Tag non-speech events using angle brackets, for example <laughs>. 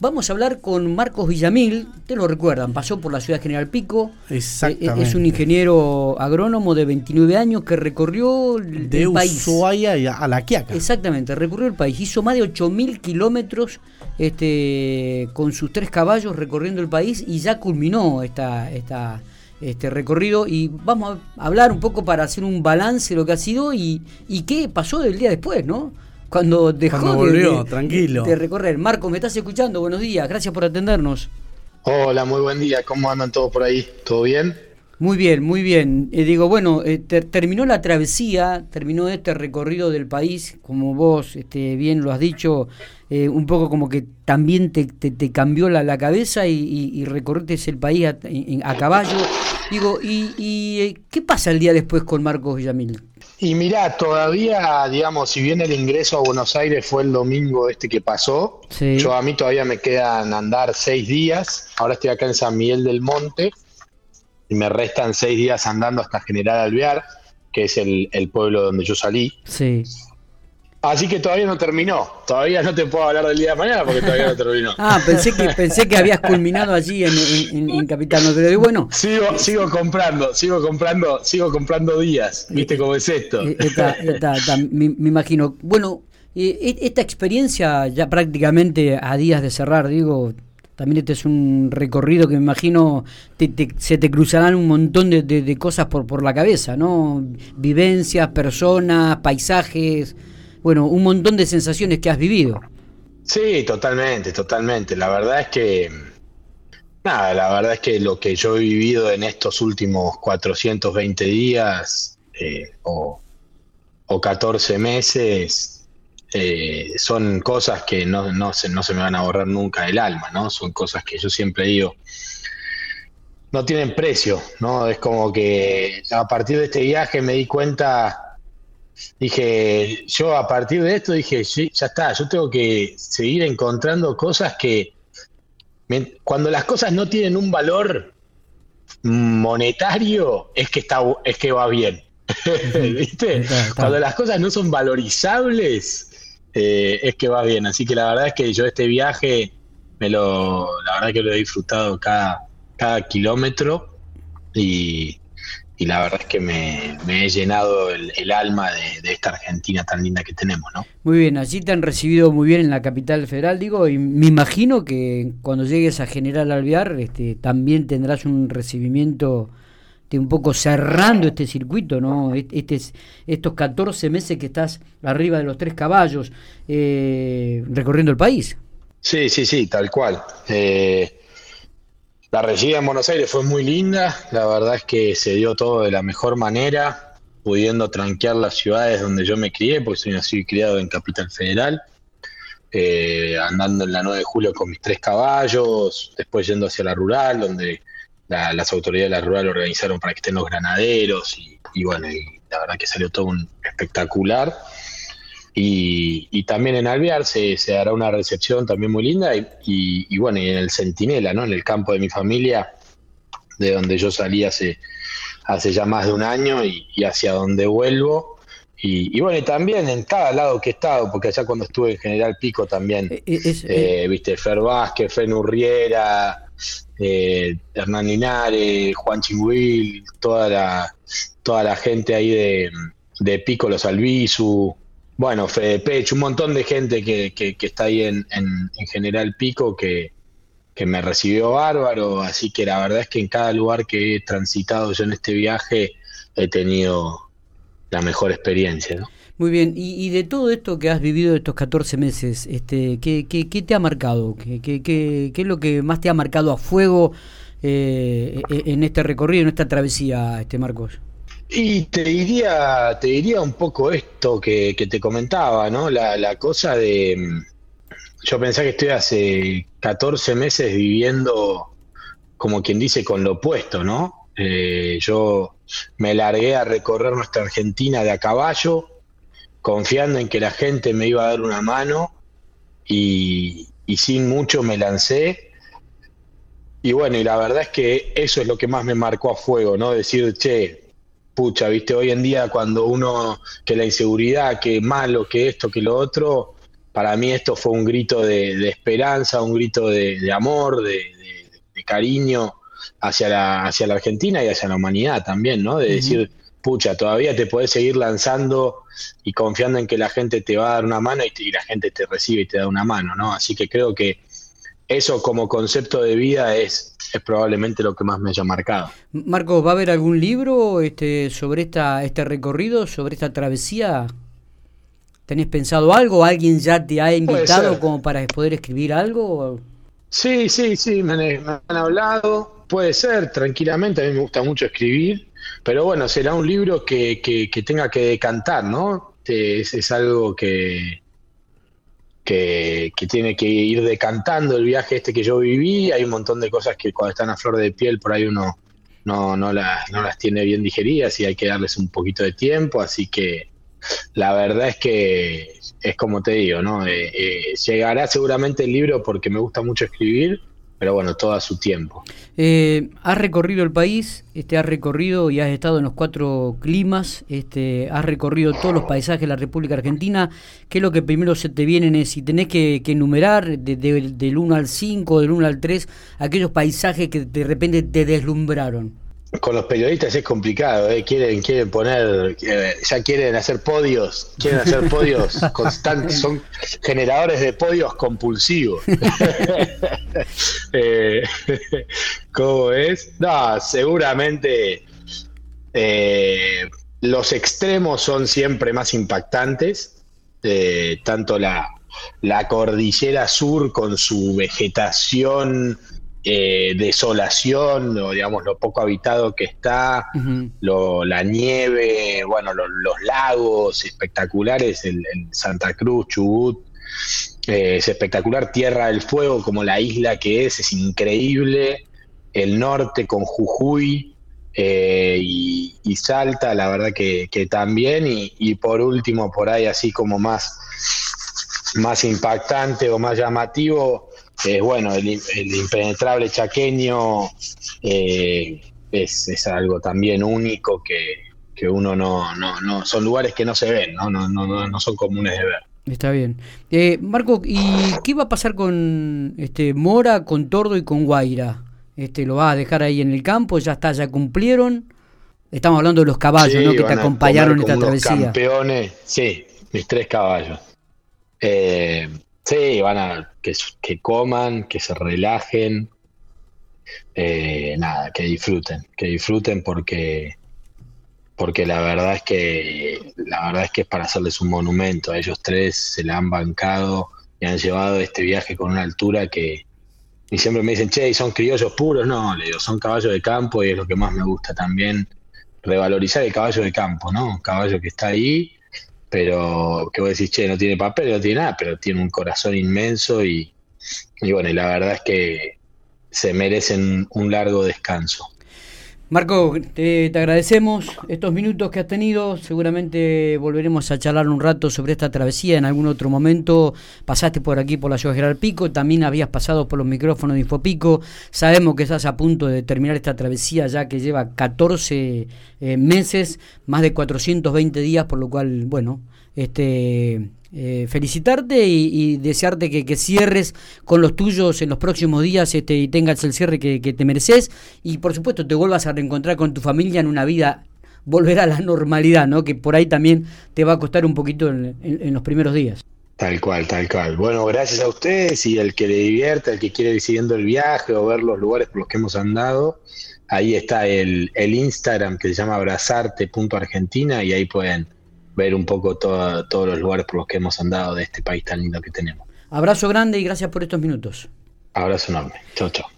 Vamos a hablar con Marcos Villamil, te lo recuerdan, pasó por la ciudad General Pico. Exactamente. Es un ingeniero agrónomo de 29 años que recorrió el, de país. Ushuaia a La Quiaca. Exactamente, recorrió el país. Hizo más de 8.000 kilómetros este, con sus tres caballos recorriendo el país y ya culminó esta, esta, este recorrido. Y vamos a hablar un poco para hacer un balance de lo que ha sido y, y qué pasó del día después, ¿no? Cuando dejó cuando volvió, de, tranquilo. de, recorrer. Marco, ¿me estás escuchando? Buenos días, gracias por atendernos. Hola, muy buen día, ¿cómo andan todos por ahí? ¿Todo bien? Muy bien, muy bien. Eh, digo, bueno, eh, ter terminó la travesía, terminó este recorrido del país, como vos este, bien lo has dicho, eh, un poco como que también te, te, te cambió la, la cabeza y, y, y, recorriste el país a, a caballo. Digo, ¿y, y qué pasa el día después con Marcos Villamil? Y mirá, todavía, digamos, si bien el ingreso a Buenos Aires fue el domingo este que pasó, sí. yo a mí todavía me quedan andar seis días. Ahora estoy acá en San Miguel del Monte y me restan seis días andando hasta General Alvear, que es el, el pueblo donde yo salí. Sí. Así que todavía no terminó. Todavía no te puedo hablar del día de mañana porque todavía no terminó. ah, pensé que pensé que habías culminado allí en, en, en Capital. No, pero bueno. Sigo, sigo comprando, sigo comprando, sigo comprando días. ¿Viste cómo es esto? Está, me, me, imagino. Bueno, eh, esta experiencia ya prácticamente a días de cerrar, digo. También este es un recorrido que me imagino te, te, se te cruzarán un montón de, de, de cosas por, por la cabeza, ¿no? Vivencias, personas, paisajes bueno, un montón de sensaciones que has vivido. Sí, totalmente, totalmente. La verdad es que, nada, la verdad es que lo que yo he vivido en estos últimos 420 días eh, o, o 14 meses eh, son cosas que no, no, se, no se me van a borrar nunca del alma, ¿no? Son cosas que yo siempre digo, no tienen precio, ¿no? Es como que a partir de este viaje me di cuenta dije, yo a partir de esto dije, sí, ya está, yo tengo que seguir encontrando cosas que, cuando las cosas no tienen un valor monetario, es que, está, es que va bien. <laughs> ¿Viste? Cuando las cosas no son valorizables, eh, es que va bien. Así que la verdad es que yo este viaje, me lo, la verdad que lo he disfrutado cada, cada kilómetro y, y la verdad es que me, me he llenado el, el alma de, de, esta Argentina tan linda que tenemos, ¿no? Muy bien, allí te han recibido muy bien en la capital federal, digo, y me imagino que cuando llegues a General Alvear este, también tendrás un recibimiento de un poco cerrando este circuito, ¿no? Este, estos 14 meses que estás arriba de los tres caballos eh, recorriendo el país. Sí, sí, sí, tal cual. Eh, la recibida en Buenos Aires fue muy linda, la verdad es que se dio todo de la mejor manera, pudiendo tranquear las ciudades donde yo me crié, porque soy nacido y criado en Capital Federal, eh, andando en la 9 de julio con mis tres caballos, después yendo hacia la rural, donde la, las autoridades de la rural organizaron para que estén los granaderos, y, y bueno, y la verdad que salió todo un espectacular. Y, y, también en Alvear se, se, hará una recepción también muy linda y, y, y, bueno, y en el Centinela, ¿no? En el campo de mi familia, de donde yo salí hace, hace ya más de un año y, hacia donde vuelvo. Y, bueno, y también en cada lado que he estado, porque allá cuando estuve en General Pico también, es, eh, viste, Fer Vázquez, Fer Nurriera, eh, Hernán Linares, Juan Chingüil, toda la, toda la gente ahí de, de Pico, los Albizu, bueno, Fede un montón de gente que, que, está ahí en, en, en, General Pico que, que me recibió bárbaro, así que la verdad es que en cada lugar que he transitado yo en este viaje he tenido la mejor experiencia, ¿no? Muy bien, y, y de todo esto que has vivido estos 14 meses, este, ¿qué, qué, qué te ha marcado? ¿Qué, qué, qué, qué es lo que más te ha marcado a fuego eh, en este recorrido, en esta travesía, este Marcos? Y te diría, te diría un poco esto que, que te comentaba, ¿no? La, la, cosa de. Yo pensé que estoy hace 14 meses viviendo, como quien dice, con lo opuesto, ¿no? Eh, yo me largué a recorrer nuestra Argentina de a caballo, confiando en que la gente me iba a dar una mano y, y sin mucho me lancé. Y bueno, y la verdad es que eso es lo que más me marcó a fuego, ¿no? Decir, che, pucha, viste, hoy en día cuando uno, que la inseguridad, que malo, que esto, que lo otro, para mí esto fue un grito de, esperanza, un grito de, amor, de, cariño hacia la, hacia la Argentina y hacia la humanidad también, ¿no? De decir, pucha, todavía te puedes seguir lanzando y confiando en que la gente te va a dar una mano y, la gente te recibe y te da una mano, ¿no? Así que creo que eso como concepto de vida es, es probablemente lo que más me haya marcado. Marco, ¿va a haber algún libro este, sobre esta, este recorrido, sobre esta travesía? ¿Tenés pensado algo? ¿Alguien ya te ha invitado como para poder escribir algo? Sí, sí, sí, me han, hablado. Puede ser, tranquilamente. A mí me gusta mucho escribir. Pero bueno, será un libro que, que, tenga que decantar, ¿no? Es, es algo que, que, tiene que ir decantando el viaje este que yo viví. Hay un montón de cosas que cuando están a flor de piel por ahí uno no, no, las, no las tiene bien digeridas y hay que darles un poquito de tiempo. Así que la verdad es que es como te digo, ¿no? Eh, eh, llegará seguramente el libro porque me gusta mucho escribir, pero bueno, todo a su tiempo. Eh, has recorrido el país, este, has recorrido y has estado en los cuatro climas, este, has recorrido todos los paisajes de la República Argentina. ¿Qué es lo que primero se te viene? Es si tenés que, enumerar del 1 al 5, del 1 al 3, aquellos paisajes que de repente te deslumbraron con los periodistas es complicado, ¿eh? quieren, quieren poner, eh, ya quieren hacer podios, quieren hacer podios <laughs> constantes, son generadores de podios compulsivos. <laughs> eh, <laughs> ¿Cómo es? No, seguramente los extremos son siempre más impactantes, eh, tanto la, la cordillera sur con su vegetación eh, desolación, o digamos lo poco habitado que está, la nieve, bueno, los lagos espectaculares, el, Santa Cruz, Chubut, eh, es espectacular, Tierra del Fuego como la isla que es, es increíble, el norte con Jujuy eh, y, Salta, la verdad que, también, y, por último, por ahí así como más, más impactante o más llamativo, eh, bueno, el, impenetrable chaqueño eh, es, algo también único que, uno no, no, no, son lugares que no se ven, no, no, no, no son comunes de ver. Está bien. Eh, Marco, ¿y qué va a pasar con este Mora, con Tordo y con Guaira? Este, ¿Lo va a dejar ahí en el campo? ¿Ya está? ¿Ya cumplieron? Estamos hablando de los caballos, ¿no? Que te acompañaron en esta travesía. Campeones, sí, mis tres caballos. Eh, Sí, van a que, coman, que se relajen, eh, nada, que disfruten, que disfruten porque porque la verdad es que la verdad es que es para hacerles un monumento. A ellos tres se la han bancado y han llevado este viaje con una altura que y siempre me dicen che son criollos puros no le digo son caballos de campo y es lo que más me gusta también revalorizar el caballo de campo no un caballo que está ahí pero que vos decís, che, no tiene papel, no tiene nada, pero tiene un corazón inmenso y, y bueno, y la verdad es que se merecen un largo descanso. Marco, te, agradecemos estos minutos que has tenido. Seguramente volveremos a charlar un rato sobre esta travesía en algún otro momento. Pasaste por aquí por la ciudad General Pico, también habías pasado por los micrófonos de Infopico. Sabemos que estás a punto de terminar esta travesía ya que lleva 14 eh, meses, más de 420 días, por lo cual, bueno, este eh, felicitarte y, desearte que, cierres con los tuyos en los próximos días este, y tengas el cierre que, te mereces y por supuesto te vuelvas a reencontrar con tu familia en una vida, volver a la normalidad, ¿no? que por ahí también te va a costar un poquito en, los primeros días. Tal cual, tal cual. Bueno, gracias a ustedes y al que le divierta, el que quiere ir siguiendo el viaje o ver los lugares por los que hemos andado, ahí está el, el Instagram que se llama abrazarte.argentina y ahí pueden ver un poco todos los lugares por los que hemos andado de este país tan lindo que tenemos. Abrazo grande y gracias por estos minutos. Abrazo enorme. Chao, chao.